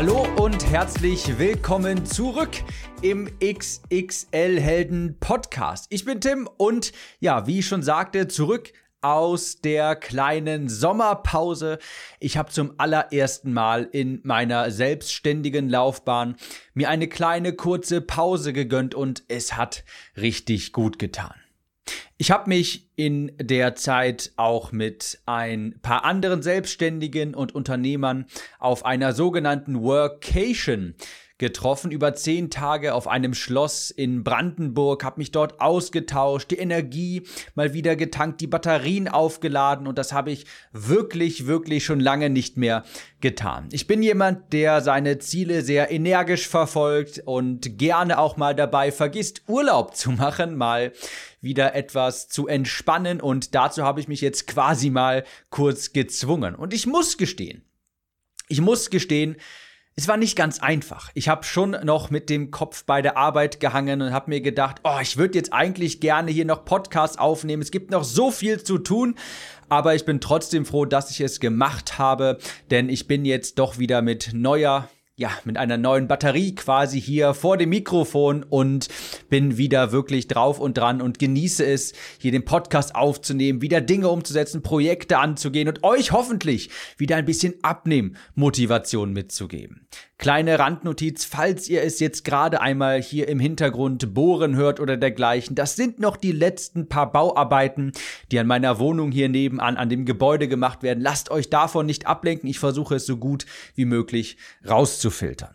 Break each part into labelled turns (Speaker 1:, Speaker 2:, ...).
Speaker 1: Hallo und herzlich willkommen zurück im XXL Helden Podcast. Ich bin Tim und ja, wie ich schon sagte, zurück aus der kleinen Sommerpause. Ich habe zum allerersten Mal in meiner selbstständigen Laufbahn mir eine kleine kurze Pause gegönnt und es hat richtig gut getan. Ich habe mich in der Zeit auch mit ein paar anderen Selbstständigen und Unternehmern auf einer sogenannten Workation getroffen, über zehn Tage auf einem Schloss in Brandenburg, habe mich dort ausgetauscht, die Energie mal wieder getankt, die Batterien aufgeladen und das habe ich wirklich, wirklich schon lange nicht mehr getan. Ich bin jemand, der seine Ziele sehr energisch verfolgt und gerne auch mal dabei vergisst, Urlaub zu machen, mal wieder etwas zu entspannen und dazu habe ich mich jetzt quasi mal kurz gezwungen. Und ich muss gestehen, ich muss gestehen, es war nicht ganz einfach. Ich habe schon noch mit dem Kopf bei der Arbeit gehangen und habe mir gedacht, oh, ich würde jetzt eigentlich gerne hier noch Podcasts aufnehmen. Es gibt noch so viel zu tun, aber ich bin trotzdem froh, dass ich es gemacht habe, denn ich bin jetzt doch wieder mit neuer ja, mit einer neuen Batterie quasi hier vor dem Mikrofon und bin wieder wirklich drauf und dran und genieße es, hier den Podcast aufzunehmen, wieder Dinge umzusetzen, Projekte anzugehen und euch hoffentlich wieder ein bisschen Abnehmmotivation mitzugeben. Kleine Randnotiz, falls ihr es jetzt gerade einmal hier im Hintergrund bohren hört oder dergleichen. Das sind noch die letzten paar Bauarbeiten, die an meiner Wohnung hier nebenan an dem Gebäude gemacht werden. Lasst euch davon nicht ablenken. Ich versuche es so gut wie möglich rauszufiltern.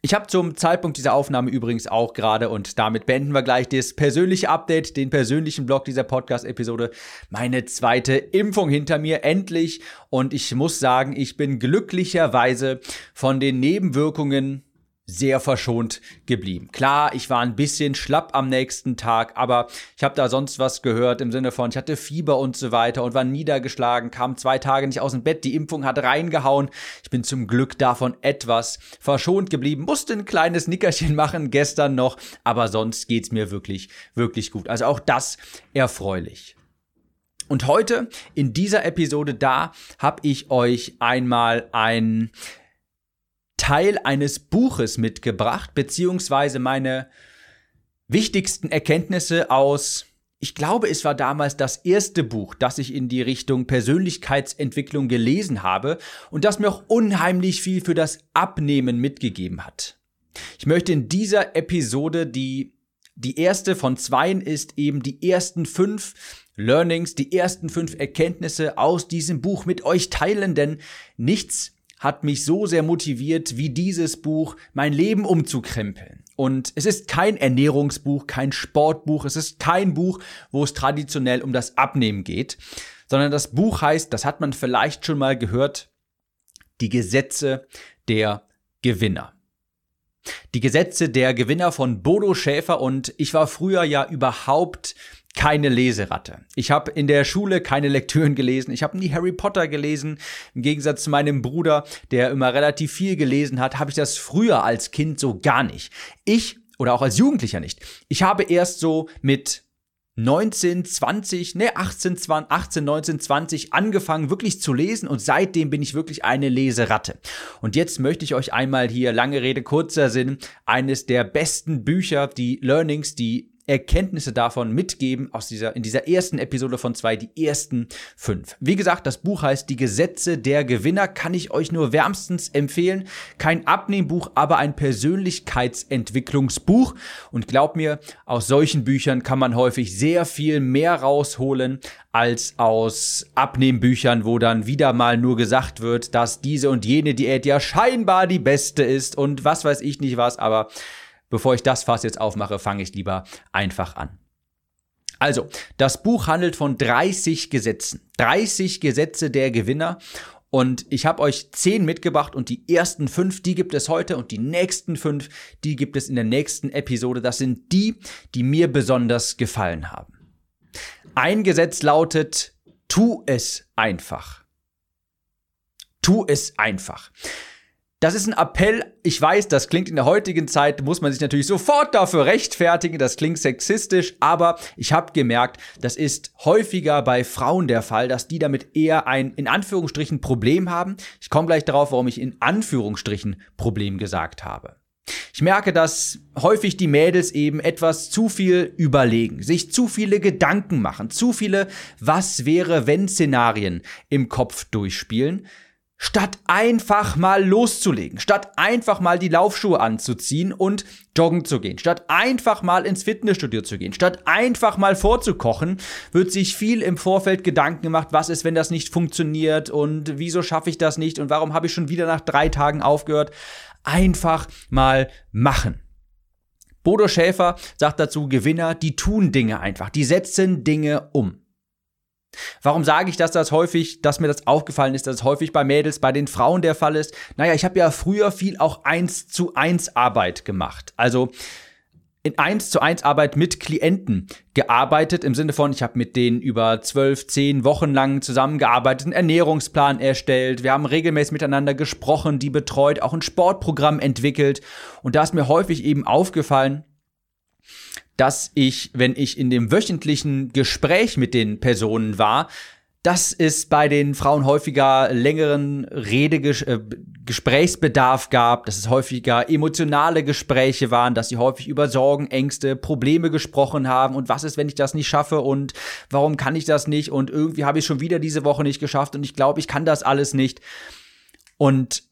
Speaker 1: Ich habe zum Zeitpunkt dieser Aufnahme übrigens auch gerade, und damit beenden wir gleich das persönliche Update, den persönlichen Blog dieser Podcast-Episode, meine zweite Impfung hinter mir, endlich. Und ich muss sagen, ich bin glücklicherweise von den Nebenwirkungen sehr verschont geblieben. Klar, ich war ein bisschen schlapp am nächsten Tag, aber ich habe da sonst was gehört im Sinne von, ich hatte Fieber und so weiter und war niedergeschlagen, kam zwei Tage nicht aus dem Bett, die Impfung hat reingehauen. Ich bin zum Glück davon etwas verschont geblieben, musste ein kleines Nickerchen machen gestern noch, aber sonst geht's mir wirklich, wirklich gut. Also auch das erfreulich. Und heute in dieser Episode da habe ich euch einmal ein Teil eines Buches mitgebracht, beziehungsweise meine wichtigsten Erkenntnisse aus, ich glaube, es war damals das erste Buch, das ich in die Richtung Persönlichkeitsentwicklung gelesen habe und das mir auch unheimlich viel für das Abnehmen mitgegeben hat. Ich möchte in dieser Episode die die erste von zweien ist eben die ersten fünf Learnings, die ersten fünf Erkenntnisse aus diesem Buch mit euch teilen, denn nichts hat mich so sehr motiviert wie dieses Buch, mein Leben umzukrempeln. Und es ist kein Ernährungsbuch, kein Sportbuch, es ist kein Buch, wo es traditionell um das Abnehmen geht, sondern das Buch heißt, das hat man vielleicht schon mal gehört, die Gesetze der Gewinner. Die Gesetze der Gewinner von Bodo Schäfer und ich war früher ja überhaupt keine Leseratte. Ich habe in der Schule keine Lektüren gelesen. Ich habe nie Harry Potter gelesen. Im Gegensatz zu meinem Bruder, der immer relativ viel gelesen hat, habe ich das früher als Kind so gar nicht. Ich oder auch als Jugendlicher nicht. Ich habe erst so mit 19, 20, ne, 18, 20, 18, 19, 20 angefangen wirklich zu lesen und seitdem bin ich wirklich eine Leseratte. Und jetzt möchte ich euch einmal hier, lange Rede, kurzer Sinn, eines der besten Bücher, die Learnings, die Erkenntnisse davon mitgeben aus dieser, in dieser ersten Episode von zwei, die ersten fünf. Wie gesagt, das Buch heißt Die Gesetze der Gewinner, kann ich euch nur wärmstens empfehlen. Kein Abnehmbuch, aber ein Persönlichkeitsentwicklungsbuch. Und glaub mir, aus solchen Büchern kann man häufig sehr viel mehr rausholen als aus Abnehmbüchern, wo dann wieder mal nur gesagt wird, dass diese und jene Diät ja scheinbar die beste ist und was weiß ich nicht was, aber Bevor ich das Fass jetzt aufmache, fange ich lieber einfach an. Also, das Buch handelt von 30 Gesetzen. 30 Gesetze der Gewinner. Und ich habe euch zehn mitgebracht und die ersten fünf, die gibt es heute und die nächsten fünf, die gibt es in der nächsten Episode. Das sind die, die mir besonders gefallen haben. Ein Gesetz lautet, tu es einfach. Tu es einfach. Das ist ein Appell. Ich weiß, das klingt in der heutigen Zeit, muss man sich natürlich sofort dafür rechtfertigen. Das klingt sexistisch, aber ich habe gemerkt, das ist häufiger bei Frauen der Fall, dass die damit eher ein in Anführungsstrichen Problem haben. Ich komme gleich darauf, warum ich in Anführungsstrichen Problem gesagt habe. Ich merke, dass häufig die Mädels eben etwas zu viel überlegen, sich zu viele Gedanken machen, zu viele Was wäre wenn Szenarien im Kopf durchspielen statt einfach mal loszulegen, statt einfach mal die Laufschuhe anzuziehen und joggen zu gehen, statt einfach mal ins Fitnessstudio zu gehen, statt einfach mal vorzukochen, wird sich viel im Vorfeld Gedanken gemacht, was ist, wenn das nicht funktioniert und wieso schaffe ich das nicht und warum habe ich schon wieder nach drei Tagen aufgehört. Einfach mal machen. Bodo Schäfer sagt dazu, Gewinner, die tun Dinge einfach, die setzen Dinge um. Warum sage ich, dass das häufig, dass mir das aufgefallen ist, dass es häufig bei Mädels, bei den Frauen der Fall ist? Naja, ich habe ja früher viel auch eins zu eins Arbeit gemacht. Also in eins zu eins Arbeit mit Klienten gearbeitet, im Sinne von, ich habe mit denen über zwölf, zehn Wochen lang zusammengearbeitet, einen Ernährungsplan erstellt, wir haben regelmäßig miteinander gesprochen, die betreut, auch ein Sportprogramm entwickelt. Und da ist mir häufig eben aufgefallen, dass ich, wenn ich in dem wöchentlichen Gespräch mit den Personen war, dass es bei den Frauen häufiger längeren Redegesprächsbedarf äh, gab, dass es häufiger emotionale Gespräche waren, dass sie häufig über Sorgen, Ängste, Probleme gesprochen haben und was ist, wenn ich das nicht schaffe und warum kann ich das nicht und irgendwie habe ich schon wieder diese Woche nicht geschafft und ich glaube, ich kann das alles nicht. Und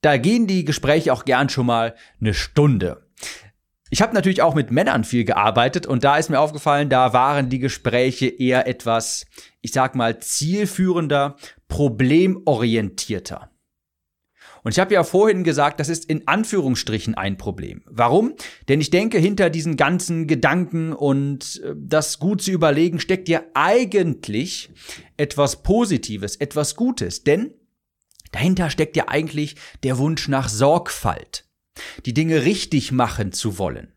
Speaker 1: da gehen die Gespräche auch gern schon mal eine Stunde. Ich habe natürlich auch mit Männern viel gearbeitet und da ist mir aufgefallen, da waren die Gespräche eher etwas, ich sag mal, zielführender, problemorientierter. Und ich habe ja vorhin gesagt, das ist in Anführungsstrichen ein Problem. Warum? Denn ich denke, hinter diesen ganzen Gedanken und äh, das gut zu überlegen steckt ja eigentlich etwas Positives, etwas Gutes. Denn dahinter steckt ja eigentlich der Wunsch nach Sorgfalt die Dinge richtig machen zu wollen.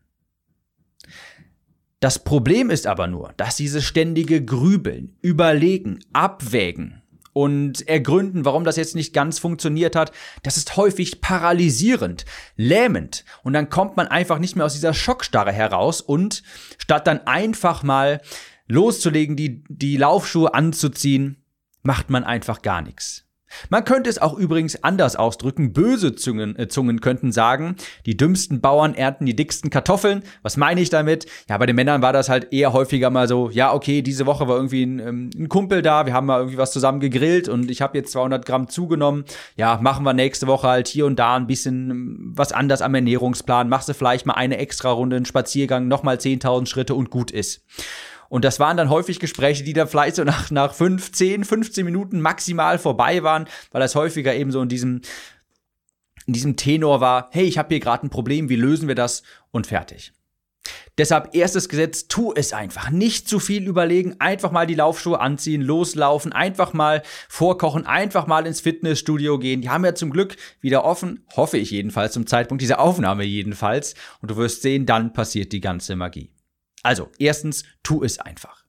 Speaker 1: Das Problem ist aber nur, dass dieses ständige Grübeln, Überlegen, Abwägen und ergründen, warum das jetzt nicht ganz funktioniert hat, das ist häufig paralysierend, lähmend und dann kommt man einfach nicht mehr aus dieser Schockstarre heraus und statt dann einfach mal loszulegen, die, die Laufschuhe anzuziehen, macht man einfach gar nichts. Man könnte es auch übrigens anders ausdrücken. Böse Zungen, äh, Zungen könnten sagen, die dümmsten Bauern ernten die dicksten Kartoffeln. Was meine ich damit? Ja, bei den Männern war das halt eher häufiger mal so, ja, okay, diese Woche war irgendwie ein, ähm, ein Kumpel da, wir haben mal irgendwie was zusammen gegrillt und ich habe jetzt 200 Gramm zugenommen. Ja, machen wir nächste Woche halt hier und da ein bisschen ähm, was anders am Ernährungsplan. Machst du vielleicht mal eine extra Runde, einen Spaziergang, nochmal 10.000 Schritte und gut ist. Und das waren dann häufig Gespräche, die dann vielleicht so nach, nach 5, 10, 15 Minuten maximal vorbei waren, weil das häufiger eben so in diesem, in diesem Tenor war, hey, ich habe hier gerade ein Problem, wie lösen wir das? Und fertig. Deshalb erstes Gesetz, tu es einfach. Nicht zu viel überlegen, einfach mal die Laufschuhe anziehen, loslaufen, einfach mal vorkochen, einfach mal ins Fitnessstudio gehen. Die haben ja zum Glück wieder offen, hoffe ich jedenfalls zum Zeitpunkt dieser Aufnahme jedenfalls. Und du wirst sehen, dann passiert die ganze Magie. Also, erstens, tu es einfach.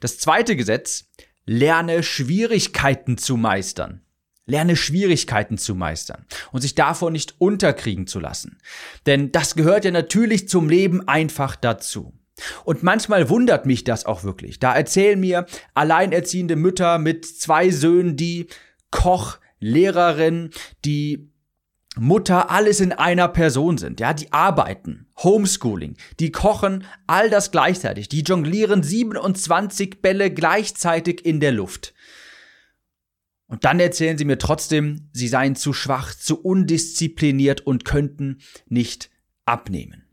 Speaker 1: Das zweite Gesetz, lerne Schwierigkeiten zu meistern. Lerne Schwierigkeiten zu meistern und sich davor nicht unterkriegen zu lassen. Denn das gehört ja natürlich zum Leben einfach dazu. Und manchmal wundert mich das auch wirklich. Da erzählen mir alleinerziehende Mütter mit zwei Söhnen, die Koch, Lehrerin, die Mutter alles in einer Person sind. Ja, die arbeiten, Homeschooling, die kochen, all das gleichzeitig. Die jonglieren 27 Bälle gleichzeitig in der Luft. Und dann erzählen sie mir trotzdem, sie seien zu schwach, zu undiszipliniert und könnten nicht abnehmen.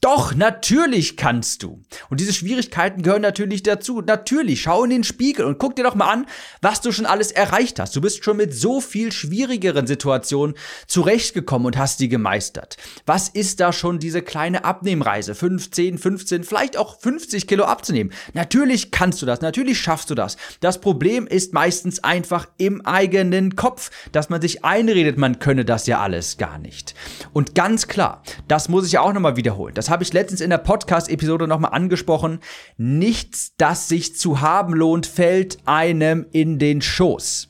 Speaker 1: Doch, natürlich kannst du. Und diese Schwierigkeiten gehören natürlich dazu. Natürlich, schau in den Spiegel und guck dir doch mal an, was du schon alles erreicht hast. Du bist schon mit so viel schwierigeren Situationen zurechtgekommen und hast die gemeistert. Was ist da schon diese kleine Abnehmreise? 15, 15, vielleicht auch 50 Kilo abzunehmen. Natürlich kannst du das, natürlich schaffst du das. Das Problem ist meistens einfach im eigenen Kopf, dass man sich einredet, man könne das ja alles gar nicht. Und ganz klar, das muss ich ja auch nochmal wiederholen. Das habe ich letztens in der Podcast-Episode nochmal angesprochen. Nichts, das sich zu haben lohnt, fällt einem in den Schoß.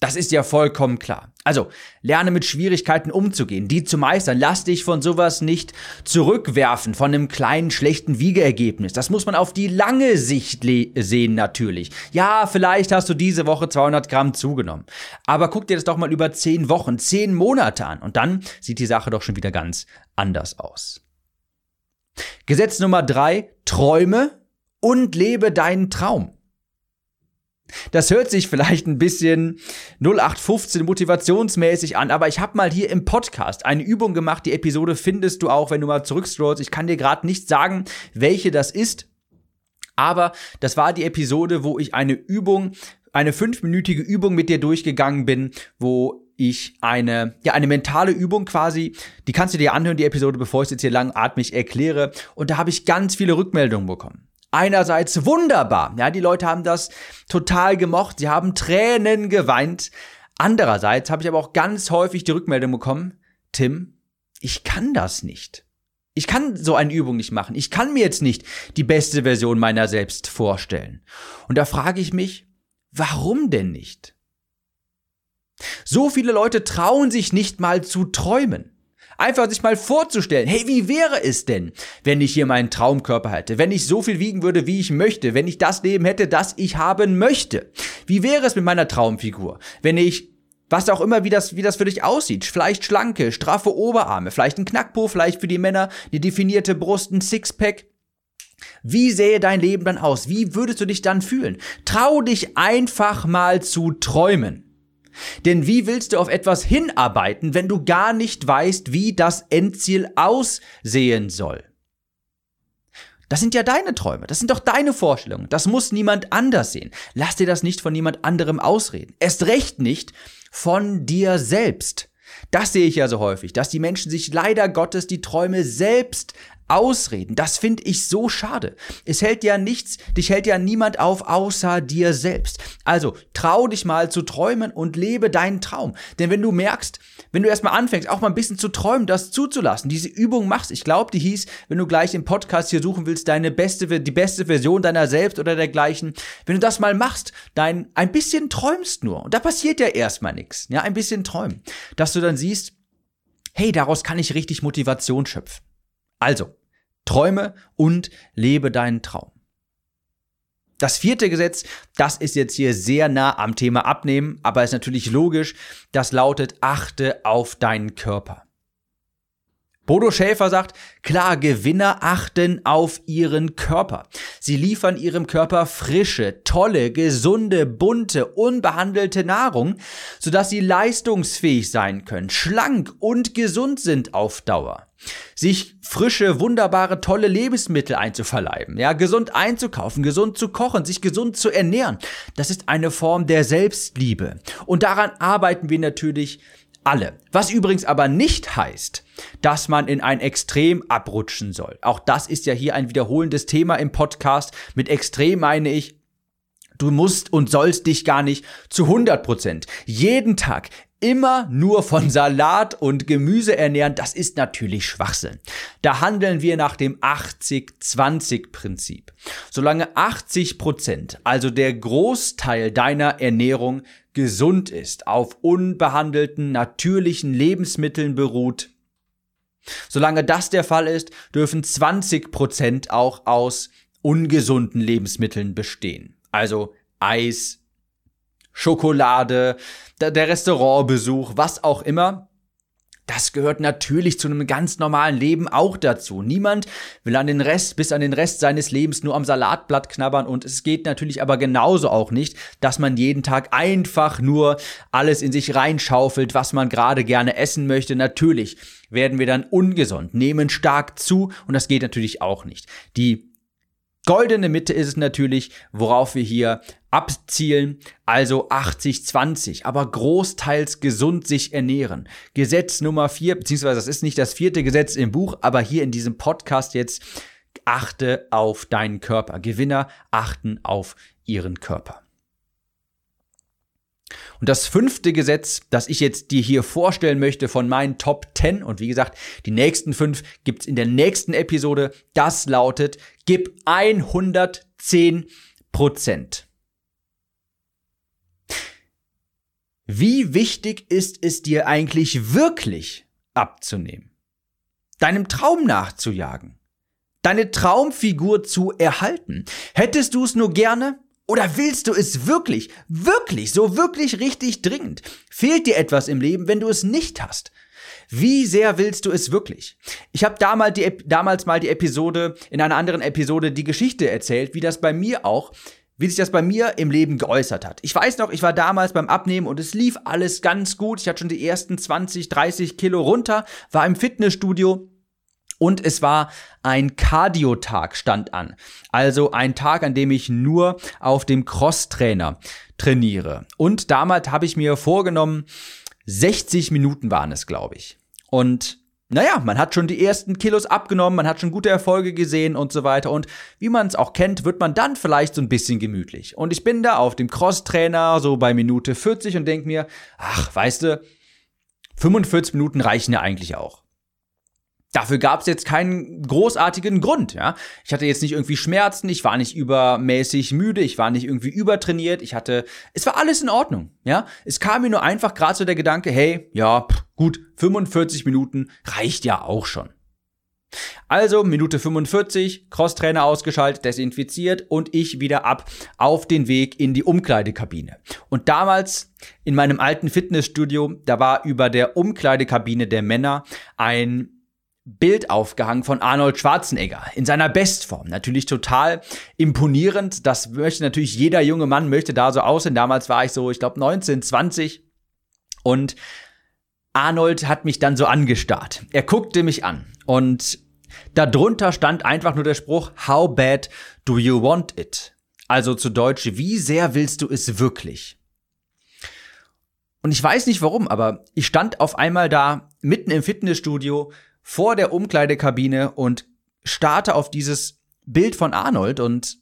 Speaker 1: Das ist ja vollkommen klar. Also, lerne mit Schwierigkeiten umzugehen, die zu meistern. Lass dich von sowas nicht zurückwerfen, von einem kleinen schlechten Wiegeergebnis. Das muss man auf die lange Sicht sehen natürlich. Ja, vielleicht hast du diese Woche 200 Gramm zugenommen. Aber guck dir das doch mal über 10 Wochen, 10 Monate an. Und dann sieht die Sache doch schon wieder ganz anders aus. Gesetz Nummer drei, träume und lebe deinen Traum. Das hört sich vielleicht ein bisschen 0815 motivationsmäßig an, aber ich habe mal hier im Podcast eine Übung gemacht. Die Episode findest du auch, wenn du mal zurückscrollst. Ich kann dir gerade nicht sagen, welche das ist, aber das war die Episode, wo ich eine Übung, eine fünfminütige Übung mit dir durchgegangen bin, wo ich eine, ja, eine mentale Übung quasi, die kannst du dir anhören, die Episode, bevor ich es jetzt hier langatmig erkläre. Und da habe ich ganz viele Rückmeldungen bekommen. Einerseits wunderbar, ja, die Leute haben das total gemocht, sie haben Tränen geweint. Andererseits habe ich aber auch ganz häufig die Rückmeldung bekommen, Tim, ich kann das nicht. Ich kann so eine Übung nicht machen. Ich kann mir jetzt nicht die beste Version meiner selbst vorstellen. Und da frage ich mich, warum denn nicht? So viele Leute trauen sich nicht mal zu träumen. Einfach sich mal vorzustellen, hey, wie wäre es denn, wenn ich hier meinen Traumkörper hätte, wenn ich so viel wiegen würde, wie ich möchte, wenn ich das Leben hätte, das ich haben möchte? Wie wäre es mit meiner Traumfigur, wenn ich was auch immer, wie das, wie das für dich aussieht. Vielleicht schlanke, straffe Oberarme, vielleicht ein Knackpo, vielleicht für die Männer eine definierte Brust, ein Sixpack. Wie sähe dein Leben dann aus? Wie würdest du dich dann fühlen? Trau dich einfach mal zu träumen. Denn wie willst du auf etwas hinarbeiten, wenn du gar nicht weißt, wie das Endziel aussehen soll? Das sind ja deine Träume, das sind doch deine Vorstellungen, das muss niemand anders sehen. Lass dir das nicht von niemand anderem ausreden. Erst recht nicht von dir selbst. Das sehe ich ja so häufig, dass die Menschen sich leider Gottes die Träume selbst Ausreden. Das finde ich so schade. Es hält ja nichts, dich hält ja niemand auf außer dir selbst. Also trau dich mal zu träumen und lebe deinen Traum. Denn wenn du merkst, wenn du erstmal anfängst, auch mal ein bisschen zu träumen, das zuzulassen, diese Übung machst, ich glaube, die hieß, wenn du gleich im Podcast hier suchen willst, deine beste, die beste Version deiner selbst oder dergleichen, wenn du das mal machst, dein, ein bisschen träumst nur. Und da passiert ja erstmal nichts. Ja, ein bisschen träumen. Dass du dann siehst, hey, daraus kann ich richtig Motivation schöpfen. Also, träume und lebe deinen Traum. Das vierte Gesetz, das ist jetzt hier sehr nah am Thema Abnehmen, aber ist natürlich logisch, das lautet, achte auf deinen Körper. Bodo Schäfer sagt, klar, Gewinner achten auf ihren Körper. Sie liefern ihrem Körper frische, tolle, gesunde, bunte, unbehandelte Nahrung, sodass sie leistungsfähig sein können, schlank und gesund sind auf Dauer sich frische, wunderbare, tolle Lebensmittel einzuverleiben, ja, gesund einzukaufen, gesund zu kochen, sich gesund zu ernähren. Das ist eine Form der Selbstliebe. Und daran arbeiten wir natürlich alle. Was übrigens aber nicht heißt, dass man in ein Extrem abrutschen soll. Auch das ist ja hier ein wiederholendes Thema im Podcast. Mit Extrem meine ich, Du musst und sollst dich gar nicht zu 100 Prozent jeden Tag immer nur von Salat und Gemüse ernähren, das ist natürlich Schwachsinn. Da handeln wir nach dem 80-20-Prinzip. Solange 80 Prozent, also der Großteil deiner Ernährung gesund ist, auf unbehandelten, natürlichen Lebensmitteln beruht, solange das der Fall ist, dürfen 20 Prozent auch aus ungesunden Lebensmitteln bestehen. Also Eis, Schokolade, der Restaurantbesuch, was auch immer. Das gehört natürlich zu einem ganz normalen Leben auch dazu. Niemand will an den Rest, bis an den Rest seines Lebens nur am Salatblatt knabbern und es geht natürlich aber genauso auch nicht, dass man jeden Tag einfach nur alles in sich reinschaufelt, was man gerade gerne essen möchte. Natürlich werden wir dann ungesund, nehmen stark zu und das geht natürlich auch nicht. Die Goldene Mitte ist es natürlich, worauf wir hier abzielen, also 80-20, aber großteils gesund sich ernähren. Gesetz Nummer vier, beziehungsweise das ist nicht das vierte Gesetz im Buch, aber hier in diesem Podcast jetzt, achte auf deinen Körper. Gewinner achten auf ihren Körper. Und das fünfte Gesetz, das ich jetzt dir hier vorstellen möchte von meinen Top 10, und wie gesagt, die nächsten fünf gibt's in der nächsten Episode, das lautet, gib 110 Prozent. Wie wichtig ist es dir eigentlich wirklich abzunehmen? Deinem Traum nachzujagen? Deine Traumfigur zu erhalten? Hättest du es nur gerne? Oder willst du es wirklich, wirklich, so wirklich richtig dringend? Fehlt dir etwas im Leben, wenn du es nicht hast? Wie sehr willst du es wirklich? Ich habe damals, damals mal die Episode, in einer anderen Episode die Geschichte erzählt, wie das bei mir auch, wie sich das bei mir im Leben geäußert hat. Ich weiß noch, ich war damals beim Abnehmen und es lief alles ganz gut. Ich hatte schon die ersten 20, 30 Kilo runter, war im Fitnessstudio und es war ein Cardio-Tag stand an. Also ein Tag, an dem ich nur auf dem Crosstrainer trainiere. Und damals habe ich mir vorgenommen, 60 Minuten waren es, glaube ich. Und naja, man hat schon die ersten Kilos abgenommen, man hat schon gute Erfolge gesehen und so weiter. Und wie man es auch kennt, wird man dann vielleicht so ein bisschen gemütlich. Und ich bin da auf dem Crosstrainer so bei Minute 40 und denke mir, ach, weißt du, 45 Minuten reichen ja eigentlich auch. Dafür gab es jetzt keinen großartigen Grund, ja. Ich hatte jetzt nicht irgendwie Schmerzen, ich war nicht übermäßig müde, ich war nicht irgendwie übertrainiert, ich hatte, es war alles in Ordnung, ja. Es kam mir nur einfach gerade so der Gedanke, hey, ja, pff, gut, 45 Minuten reicht ja auch schon. Also Minute 45, Crosstrainer ausgeschaltet, desinfiziert und ich wieder ab auf den Weg in die Umkleidekabine. Und damals in meinem alten Fitnessstudio, da war über der Umkleidekabine der Männer ein Bild aufgehangen von Arnold Schwarzenegger in seiner Bestform. Natürlich total imponierend. Das möchte natürlich jeder junge Mann möchte da so aussehen. Damals war ich so, ich glaube 19, 20 und Arnold hat mich dann so angestarrt. Er guckte mich an und darunter stand einfach nur der Spruch How bad do you want it? Also zu Deutsch, wie sehr willst du es wirklich? Und ich weiß nicht warum, aber ich stand auf einmal da mitten im Fitnessstudio vor der Umkleidekabine und starte auf dieses Bild von Arnold und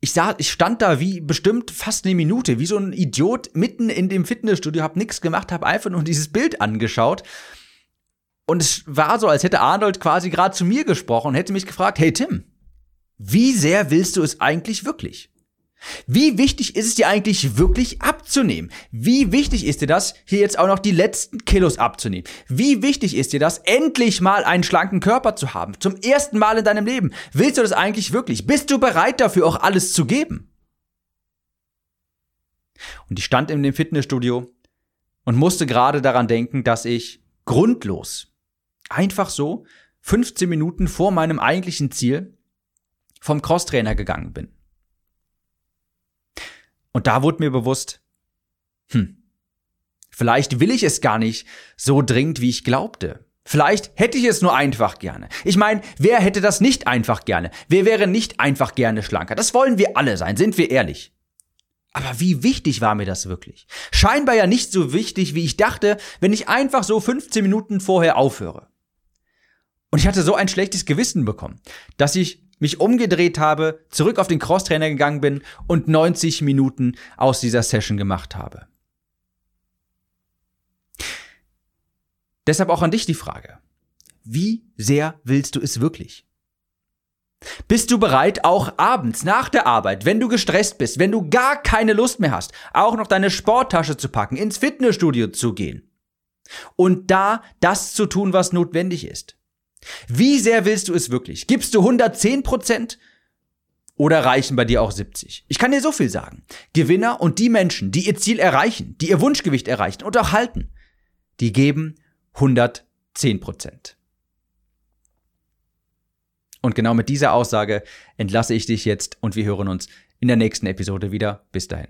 Speaker 1: ich sah, ich stand da wie bestimmt fast eine Minute, wie so ein Idiot mitten in dem Fitnessstudio, hab nichts gemacht, hab einfach nur dieses Bild angeschaut. Und es war so, als hätte Arnold quasi gerade zu mir gesprochen und hätte mich gefragt, hey Tim, wie sehr willst du es eigentlich wirklich? Wie wichtig ist es dir eigentlich wirklich abzunehmen? Wie wichtig ist dir das, hier jetzt auch noch die letzten Kilos abzunehmen? Wie wichtig ist dir das, endlich mal einen schlanken Körper zu haben? Zum ersten Mal in deinem Leben. Willst du das eigentlich wirklich? Bist du bereit dafür, auch alles zu geben? Und ich stand in dem Fitnessstudio und musste gerade daran denken, dass ich grundlos, einfach so, 15 Minuten vor meinem eigentlichen Ziel vom Crosstrainer gegangen bin. Und da wurde mir bewusst, hm, vielleicht will ich es gar nicht so dringend, wie ich glaubte. Vielleicht hätte ich es nur einfach gerne. Ich meine, wer hätte das nicht einfach gerne? Wer wäre nicht einfach gerne schlanker? Das wollen wir alle sein, sind wir ehrlich. Aber wie wichtig war mir das wirklich? Scheinbar ja nicht so wichtig, wie ich dachte, wenn ich einfach so 15 Minuten vorher aufhöre. Und ich hatte so ein schlechtes Gewissen bekommen, dass ich mich umgedreht habe, zurück auf den Crosstrainer gegangen bin und 90 Minuten aus dieser Session gemacht habe. Deshalb auch an dich die Frage. Wie sehr willst du es wirklich? Bist du bereit, auch abends nach der Arbeit, wenn du gestresst bist, wenn du gar keine Lust mehr hast, auch noch deine Sporttasche zu packen, ins Fitnessstudio zu gehen und da das zu tun, was notwendig ist? Wie sehr willst du es wirklich? Gibst du 110 Prozent? Oder reichen bei dir auch 70? Ich kann dir so viel sagen. Gewinner und die Menschen, die ihr Ziel erreichen, die ihr Wunschgewicht erreichen und auch halten, die geben 110 Prozent. Und genau mit dieser Aussage entlasse ich dich jetzt und wir hören uns in der nächsten Episode wieder. Bis dahin.